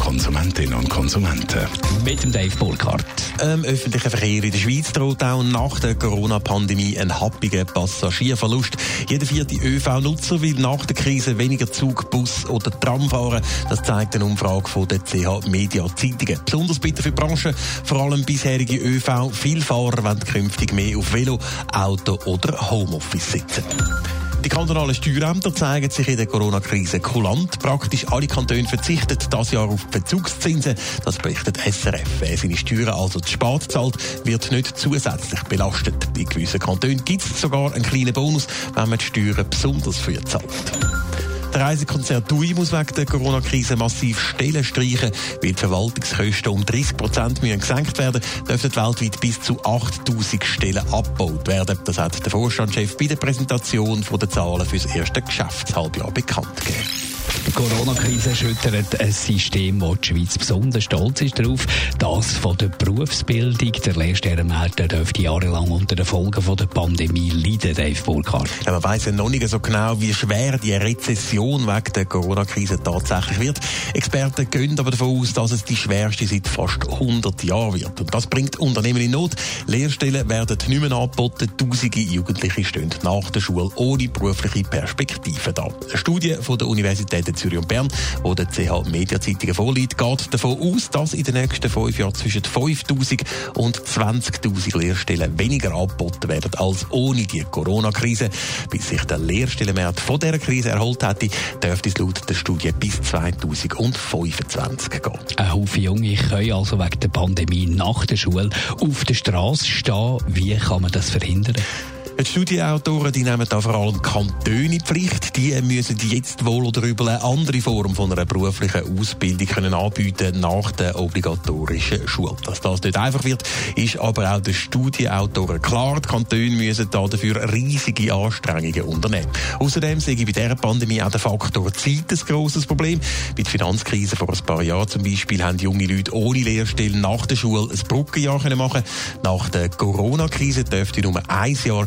Konsumentinnen und Konsumenten. Mit dem Dave Burkhardt. Im öffentlichen Verkehr in der Schweiz droht auch nach der Corona-Pandemie ein happiger Passagierverlust. Jeder vierte ÖV-Nutzer will nach der Krise weniger Zug, Bus oder Tram fahren. Das zeigt eine Umfrage von der CH Media Zeitungen. Besonders bitte für Branchen, vor allem bisherige ÖV. Viele Fahrer wollen künftig mehr auf Velo, Auto oder Homeoffice sitzen. Die kantonalen Steuerämter zeigen sich in der Corona-Krise kulant. Praktisch alle Kantone verzichten das Jahr auf Verzugszinsen. Das berichtet SRF. Wer seine Steuern also zu spät zahlt, wird nicht zusätzlich belastet. In gewissen Kantonen gibt es sogar einen kleinen Bonus, wenn man die Steuern besonders früh zahlt. Der Reisekonzern TUI muss wegen der Corona-Krise massiv Stellen streichen. Weil die Verwaltungskosten um 30 Prozent gesenkt werden, dürften weltweit bis zu 8000 Stellen abgebaut werden. Das hat der Vorstandschef bei der Präsentation der Zahlen für das erste Geschäftshalbjahr bekannt gegeben. Die Corona-Krise schüttert ein System, wo die Schweiz besonders stolz ist darauf. Das von der Berufsbildung. Der Lehrstellenmarkt dürfte jahrelang unter den Folgen von der Pandemie leiden, Dave Burkhardt. Ja, man weiss ja noch nicht so genau, wie schwer die Rezession wegen der Corona-Krise tatsächlich wird. Experten gehen aber davon aus, dass es die schwerste seit fast 100 Jahren wird. Und das bringt Unternehmen in Not. Lehrstellen werden nicht mehr angeboten. Tausende Jugendliche stehen nach der Schule ohne berufliche Perspektive da. Eine Studie von der Universität Zürich und Bern, wo der CH Media Zeitungen vorliegt, geht davon aus, dass in den nächsten fünf Jahren zwischen 5000 und 20.000 Lehrstellen weniger angeboten werden als ohne die Corona-Krise. Bis sich der Lehrstellenmarkt von dieser Krise erholt hätte, dürfte es laut der Studie bis 2025 gehen. Ein Haufen Junge können also wegen der Pandemie nach der Schule auf der Straße stehen. Wie kann man das verhindern? Die Studienautoren die nehmen da vor allem Kantone in Pflicht. Die müssen jetzt wohl oder übel eine andere Form von einer beruflichen Ausbildung können anbieten nach der obligatorischen Schule. Dass das nicht einfach wird, ist aber auch den Studienautoren klar. Die Kantone müssen da dafür riesige Anstrengungen unternehmen. Außerdem sehe ich bei dieser Pandemie auch der Faktor Zeit ein grosses Problem. Bei der Finanzkrise vor ein paar Jahren zum Beispiel haben junge Leute ohne Lehrstellen nach der Schule ein Brückenjahr machen Nach der Corona-Krise dürfte nur ein Jahr